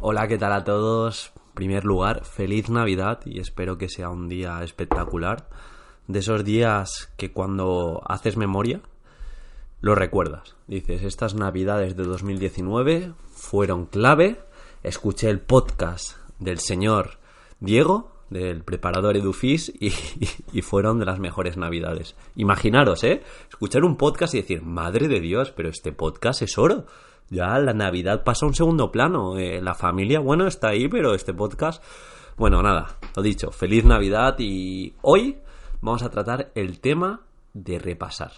Hola, ¿qué tal a todos? En primer lugar, feliz Navidad y espero que sea un día espectacular. De esos días que cuando haces memoria, lo recuerdas. Dices, estas Navidades de 2019 fueron clave. Escuché el podcast del señor Diego, del preparador Edufis, y, y, fueron de las mejores Navidades. Imaginaros, ¿eh? Escuchar un podcast y decir, madre de Dios, pero este podcast es oro ya la Navidad pasa a un segundo plano. Eh, la familia, bueno, está ahí, pero este podcast... Bueno, nada, lo dicho, feliz Navidad y hoy vamos a tratar el tema de repasar.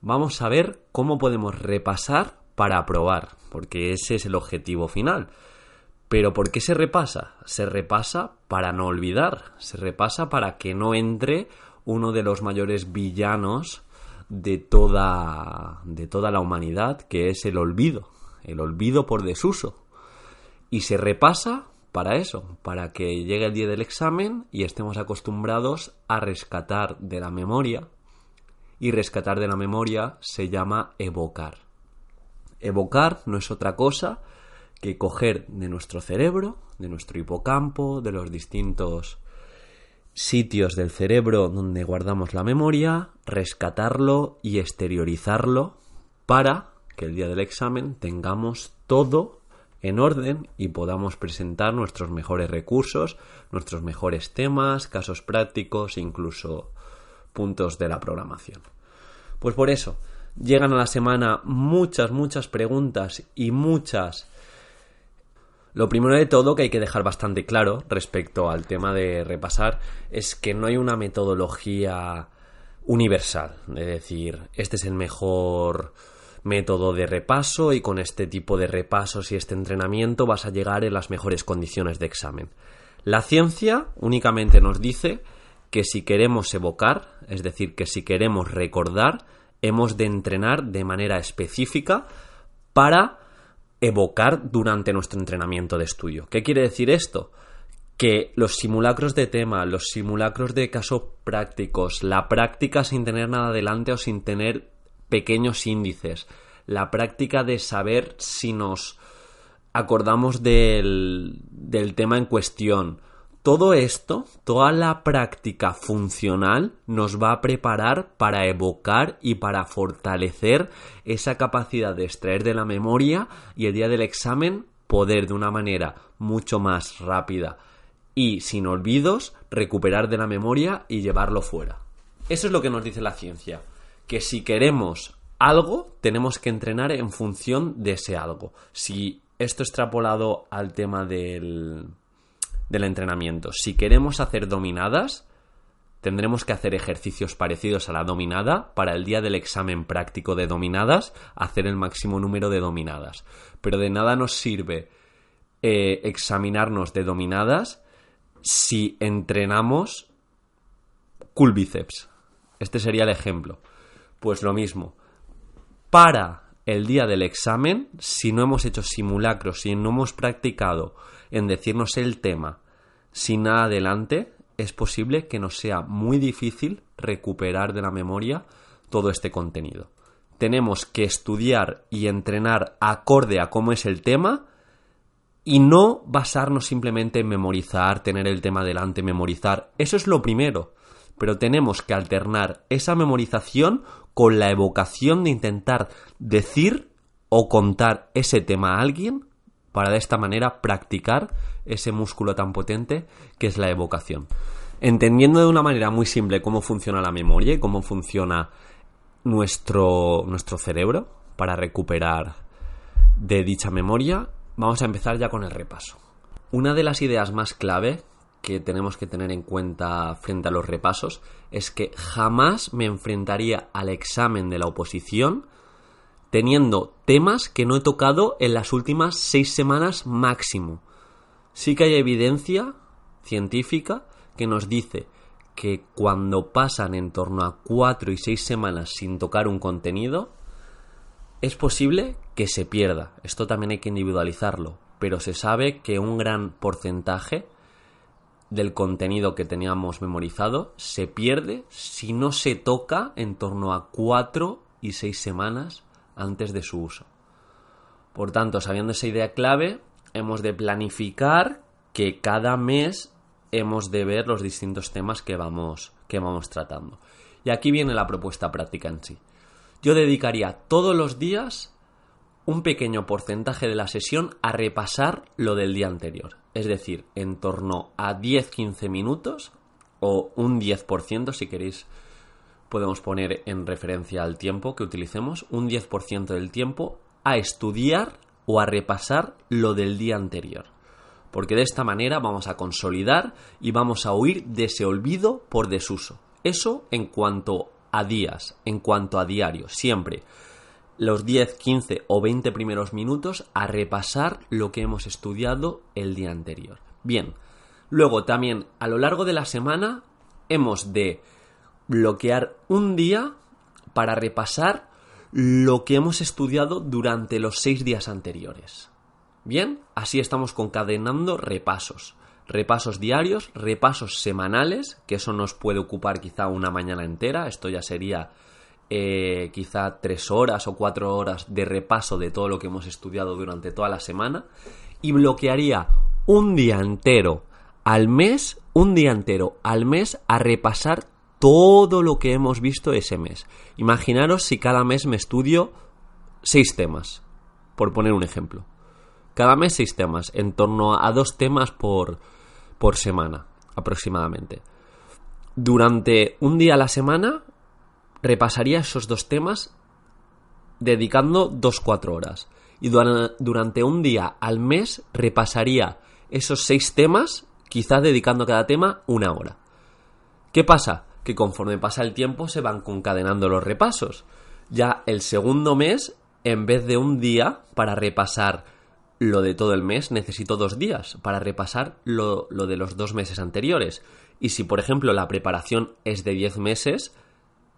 Vamos a ver cómo podemos repasar para aprobar, porque ese es el objetivo final. Pero ¿por qué se repasa? Se repasa para no olvidar, se repasa para que no entre uno de los mayores villanos de toda, de toda la humanidad, que es el olvido, el olvido por desuso. Y se repasa para eso, para que llegue el día del examen y estemos acostumbrados a rescatar de la memoria. Y rescatar de la memoria se llama evocar. Evocar no es otra cosa que coger de nuestro cerebro, de nuestro hipocampo, de los distintos sitios del cerebro donde guardamos la memoria, rescatarlo y exteriorizarlo para que el día del examen tengamos todo en orden y podamos presentar nuestros mejores recursos, nuestros mejores temas, casos prácticos, incluso puntos de la programación. Pues por eso, llegan a la semana muchas, muchas preguntas y muchas lo primero de todo que hay que dejar bastante claro respecto al tema de repasar es que no hay una metodología universal, es decir, este es el mejor método de repaso y con este tipo de repasos y este entrenamiento vas a llegar en las mejores condiciones de examen. La ciencia únicamente nos dice que si queremos evocar, es decir, que si queremos recordar, hemos de entrenar de manera específica para evocar durante nuestro entrenamiento de estudio. ¿Qué quiere decir esto? Que los simulacros de tema, los simulacros de casos prácticos, la práctica sin tener nada delante o sin tener pequeños índices, la práctica de saber si nos acordamos del, del tema en cuestión, todo esto, toda la práctica funcional nos va a preparar para evocar y para fortalecer esa capacidad de extraer de la memoria y el día del examen poder de una manera mucho más rápida y sin olvidos recuperar de la memoria y llevarlo fuera. Eso es lo que nos dice la ciencia, que si queremos algo tenemos que entrenar en función de ese algo. Si esto extrapolado al tema del del entrenamiento. Si queremos hacer dominadas, tendremos que hacer ejercicios parecidos a la dominada para el día del examen práctico de dominadas, hacer el máximo número de dominadas. Pero de nada nos sirve eh, examinarnos de dominadas si entrenamos bíceps. Este sería el ejemplo. Pues lo mismo. Para el día del examen, si no hemos hecho simulacros, si no hemos practicado en decirnos el tema sin nada adelante, es posible que nos sea muy difícil recuperar de la memoria todo este contenido. Tenemos que estudiar y entrenar acorde a cómo es el tema y no basarnos simplemente en memorizar, tener el tema delante, memorizar. Eso es lo primero. Pero tenemos que alternar esa memorización con la evocación de intentar decir o contar ese tema a alguien para de esta manera practicar ese músculo tan potente que es la evocación. Entendiendo de una manera muy simple cómo funciona la memoria y cómo funciona nuestro, nuestro cerebro para recuperar de dicha memoria, vamos a empezar ya con el repaso. Una de las ideas más clave que tenemos que tener en cuenta frente a los repasos es que jamás me enfrentaría al examen de la oposición teniendo temas que no he tocado en las últimas seis semanas máximo. Sí que hay evidencia científica que nos dice que cuando pasan en torno a cuatro y seis semanas sin tocar un contenido, es posible que se pierda. Esto también hay que individualizarlo, pero se sabe que un gran porcentaje del contenido que teníamos memorizado se pierde si no se toca en torno a cuatro y seis semanas antes de su uso. Por tanto, sabiendo esa idea clave, hemos de planificar que cada mes hemos de ver los distintos temas que vamos, que vamos tratando. Y aquí viene la propuesta práctica en sí. Yo dedicaría todos los días un pequeño porcentaje de la sesión a repasar lo del día anterior. Es decir, en torno a 10-15 minutos o un 10% si queréis podemos poner en referencia al tiempo que utilicemos, un 10% del tiempo a estudiar o a repasar lo del día anterior. Porque de esta manera vamos a consolidar y vamos a huir de ese olvido por desuso. Eso en cuanto a días, en cuanto a diario, siempre los 10, 15 o 20 primeros minutos a repasar lo que hemos estudiado el día anterior. Bien, luego también a lo largo de la semana hemos de bloquear un día para repasar lo que hemos estudiado durante los seis días anteriores. Bien, así estamos concadenando repasos. Repasos diarios, repasos semanales, que eso nos puede ocupar quizá una mañana entera, esto ya sería eh, quizá tres horas o cuatro horas de repaso de todo lo que hemos estudiado durante toda la semana, y bloquearía un día entero al mes, un día entero al mes a repasar todo lo que hemos visto ese mes. Imaginaros si cada mes me estudio seis temas, por poner un ejemplo. Cada mes seis temas, en torno a dos temas por, por semana, aproximadamente. Durante un día a la semana repasaría esos dos temas dedicando dos cuatro horas. Y durante un día al mes repasaría esos seis temas, quizás dedicando a cada tema una hora. ¿Qué pasa? que conforme pasa el tiempo se van concadenando los repasos. Ya el segundo mes, en vez de un día para repasar lo de todo el mes, necesito dos días para repasar lo, de los dos meses anteriores. Y si, por ejemplo, la preparación es de 10 meses,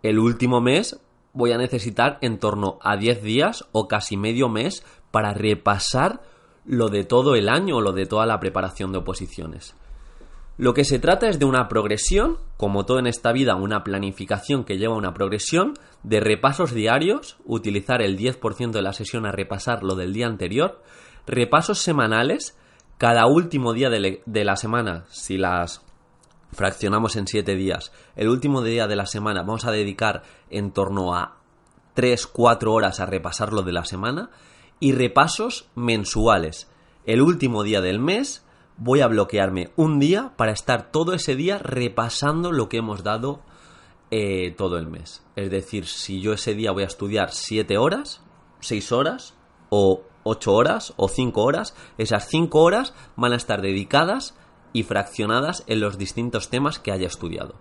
el último mes voy a necesitar en torno a 10 días o casi medio mes para repasar lo de todo el año o lo de toda la preparación de oposiciones. Lo que se trata es de una progresión, como todo en esta vida, una planificación que lleva una progresión de repasos diarios, utilizar el 10% de la sesión a repasar lo del día anterior, repasos semanales, cada último día de, la semana, si las fraccionamos en 7 días, el último día de la semana vamos a dedicar en torno a 3-4 horas a repasar lo de la semana, y repasos mensuales, el último día del mes, voy a bloquearme un día para estar todo ese día repasando lo que hemos dado eh, todo el mes. Es decir, si yo ese día voy a estudiar 7 horas, 6 horas, o 8 horas, o 5 horas, esas 5 horas van a estar dedicadas y fraccionadas en los distintos temas que haya estudiado.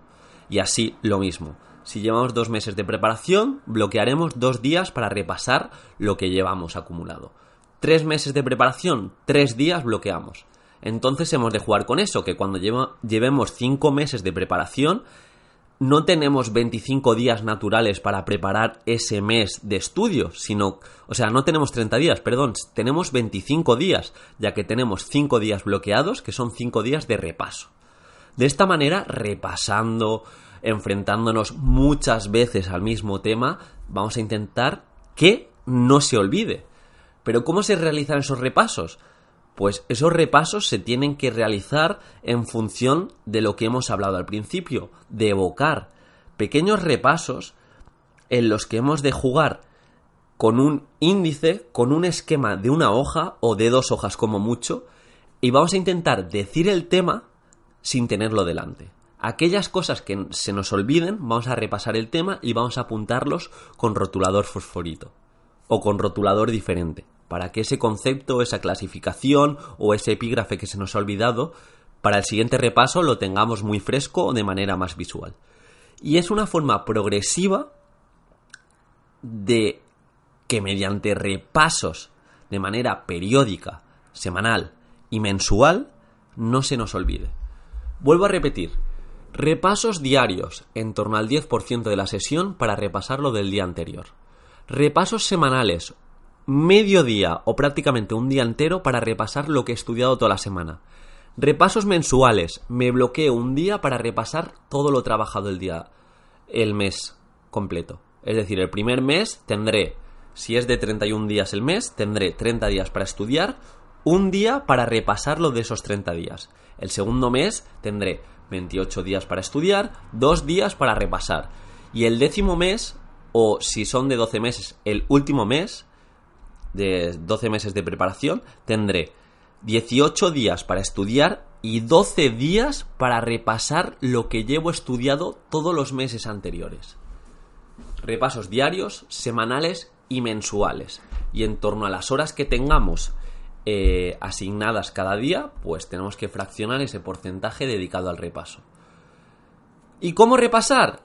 Y así lo mismo. Si llevamos dos meses de preparación, bloquearemos dos días para repasar lo que llevamos acumulado. Tres meses de preparación, tres días bloqueamos. Entonces hemos de jugar con eso, que cuando llevemos 5 meses de preparación, no tenemos 25 días naturales para preparar ese mes de estudio, sino, o sea, no tenemos 30 días, perdón, tenemos 25 días, ya que tenemos 5 días bloqueados, que son 5 días de repaso. De esta manera, repasando, enfrentándonos muchas veces al mismo tema, vamos a intentar que no se olvide. Pero ¿cómo se realizan esos repasos? Pues esos repasos se tienen que realizar en función de lo que hemos hablado al principio, de evocar pequeños repasos en los que hemos de jugar con un índice, con un esquema de una hoja o de dos hojas como mucho, y vamos a intentar decir el tema sin tenerlo delante. Aquellas cosas que se nos olviden, vamos a repasar el tema y vamos a apuntarlos con rotulador fosforito o con rotulador diferente para que ese concepto, esa clasificación o ese epígrafe que se nos ha olvidado, para el siguiente repaso lo tengamos muy fresco o de manera más visual. Y es una forma progresiva de que mediante repasos de manera periódica, semanal y mensual, no se nos olvide. Vuelvo a repetir, repasos diarios en torno al 10% de la sesión para repasar lo del día anterior. Repasos semanales medio día o prácticamente un día entero para repasar lo que he estudiado toda la semana. Repasos mensuales. Me bloqueo un día para repasar todo lo trabajado el día, el mes completo. Es decir, el primer mes tendré, si es de 31 días el mes, tendré 30 días para estudiar un día para repasarlo de esos 30 días. El segundo mes tendré 28 días para estudiar, 2 días para repasar. Y el décimo mes, o si son de 12 meses, el último mes, de 12 meses de preparación, tendré 18 días para estudiar y 12 días para repasar lo que llevo estudiado todos los meses anteriores. Repasos diarios, semanales y mensuales. Y en torno a las horas que tengamos eh, asignadas cada día, pues tenemos que fraccionar ese porcentaje dedicado al repaso. ¿Y cómo repasar?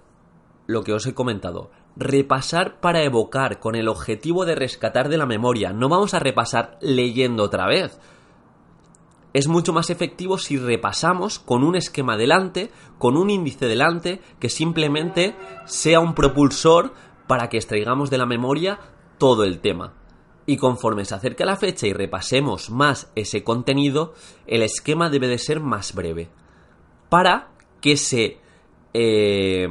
Lo que os he comentado. Repasar para evocar, con el objetivo de rescatar de la memoria. No vamos a repasar leyendo otra vez. Es mucho más efectivo si repasamos con un esquema delante, con un índice delante, que simplemente sea un propulsor para que extraigamos de la memoria todo el tema. Y conforme se acerca la fecha y repasemos más ese contenido, el esquema debe de ser más breve. Para que se eh,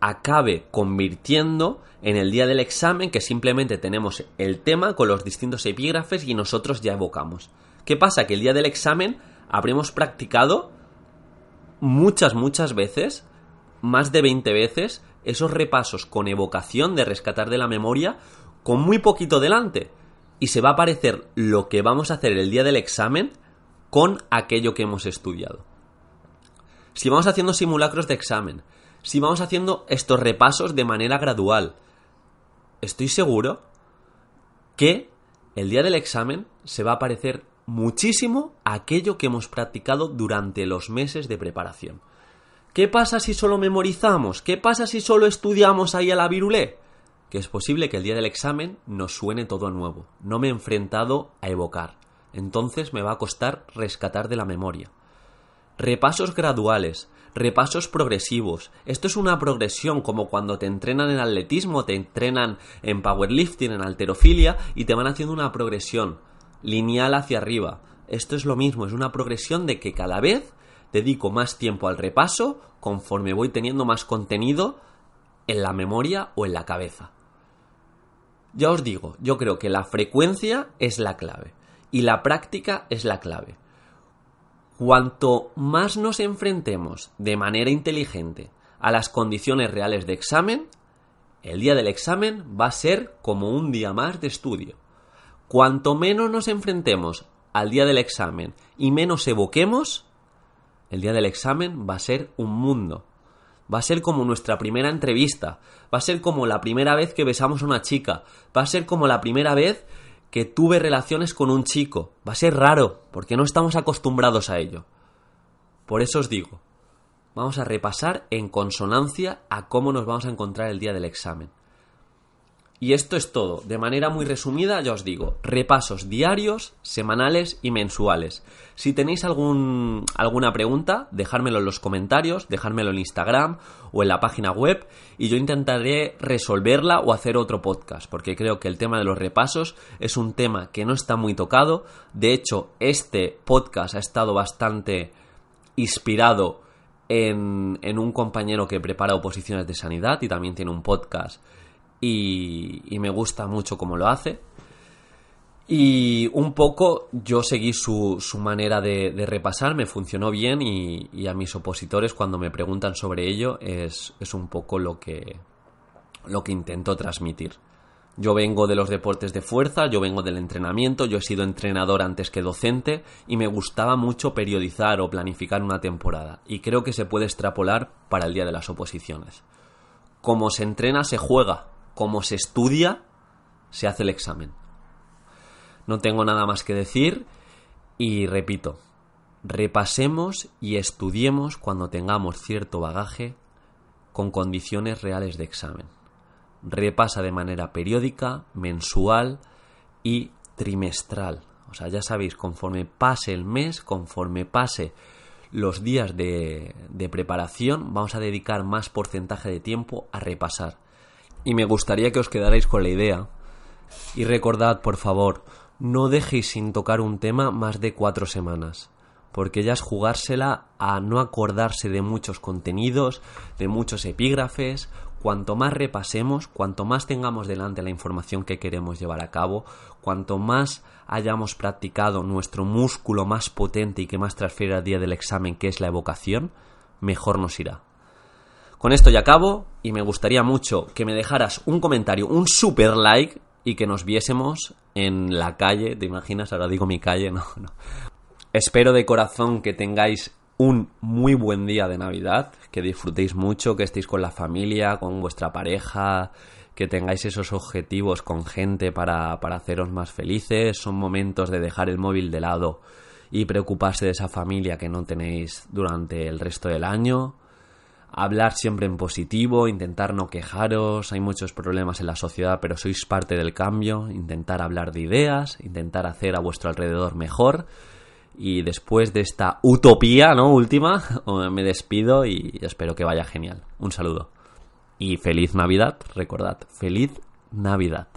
acabe convirtiendo en el día del examen que simplemente tenemos el tema con los distintos epígrafes y nosotros ya evocamos. ¿Qué pasa? Que el día del examen habremos practicado muchas, muchas veces, más de 20 veces, esos repasos con evocación de rescatar de la memoria con muy poquito delante y se va a aparecer lo que vamos a hacer el día del examen con aquello que hemos estudiado. Si vamos haciendo simulacros de examen, si vamos haciendo estos repasos de manera gradual, estoy seguro que el día del examen se va a aparecer muchísimo aquello que hemos practicado durante los meses de preparación. ¿Qué pasa si solo memorizamos? ¿Qué pasa si solo estudiamos ahí a la virulé? que es posible que el día del examen nos suene todo nuevo. No me he enfrentado a evocar. Entonces me va a costar rescatar de la memoria. Repasos graduales, repasos progresivos. Esto es una progresión como cuando te entrenan en atletismo, te entrenan en powerlifting, en alterofilia y te van haciendo una progresión lineal hacia arriba. Esto es lo mismo, es una progresión de que cada vez dedico más tiempo al repaso conforme voy teniendo más contenido en la memoria o en la cabeza. Ya os digo, yo creo que la frecuencia es la clave y la práctica es la clave. Cuanto más nos enfrentemos de manera inteligente a las condiciones reales de examen, el día del examen va a ser como un día más de estudio. Cuanto menos nos enfrentemos al día del examen y menos evoquemos, el día del examen va a ser un mundo Va a ser como nuestra primera entrevista. Va a ser como la primera vez que besamos a una chica. Va a ser como la primera vez que tuve relaciones con un chico. Va a ser raro, porque no estamos acostumbrados a ello. Por eso os digo, vamos a repasar en consonancia a cómo nos vamos a encontrar el día del examen. Y esto es todo. De manera muy resumida, ya os digo, repasos diarios, semanales y mensuales. Si tenéis algún, alguna pregunta, dejármelo en los comentarios, dejármelo en Instagram o en la página web y yo intentaré resolverla o hacer otro podcast, porque creo que el tema de los repasos es un tema que no está muy tocado. De hecho, este podcast ha estado bastante inspirado en, en un compañero que prepara oposiciones de sanidad y también tiene un podcast y, me gusta mucho cómo lo hace. Y un poco yo seguí su, su manera de, repasar, me funcionó bien y, a mis opositores cuando me preguntan sobre ello es, es un poco lo que, lo que intento transmitir. Yo vengo de los deportes de fuerza, yo vengo del entrenamiento, yo he sido entrenador antes que docente y me gustaba mucho periodizar o planificar una temporada y creo que se puede extrapolar para el día de las oposiciones. Como se entrena, se juega, como se estudia, se hace el examen. No tengo nada más que decir y repito, repasemos y estudiemos cuando tengamos cierto bagaje con condiciones reales de examen. Repasa de manera periódica, mensual y trimestral. O sea, ya sabéis, conforme pase el mes, conforme pase los días de, de preparación, vamos a dedicar más porcentaje de tiempo a repasar y me gustaría que os quedarais con la idea. Y recordad, por favor, no dejéis sin tocar un tema más de cuatro semanas, porque ya es jugársela a no acordarse de muchos contenidos, de muchos epígrafes, cuanto más repasemos, cuanto más tengamos delante la información que queremos llevar a cabo, cuanto más hayamos practicado nuestro músculo más potente y que más transfiere al día del examen, que es la evocación, mejor nos irá. Con esto ya acabo y me gustaría mucho que me dejaras un comentario, un super like y que nos viésemos en la calle. ¿Te imaginas? Ahora digo mi calle, no, no. Espero de corazón que tengáis un muy buen día de Navidad, que disfrutéis mucho, que estéis con la familia, con vuestra pareja, que tengáis esos objetivos con gente para, para haceros más felices. Son momentos de dejar el móvil de lado y preocuparse de esa familia que no tenéis durante el resto del año. Hablar siempre en positivo, intentar no quejaros, hay muchos problemas en la sociedad, pero sois parte del cambio, intentar hablar de ideas, intentar hacer a vuestro alrededor mejor y después de esta utopía, ¿no? Última, me despido y espero que vaya genial. Un saludo. Y feliz Navidad, recordad, feliz Navidad.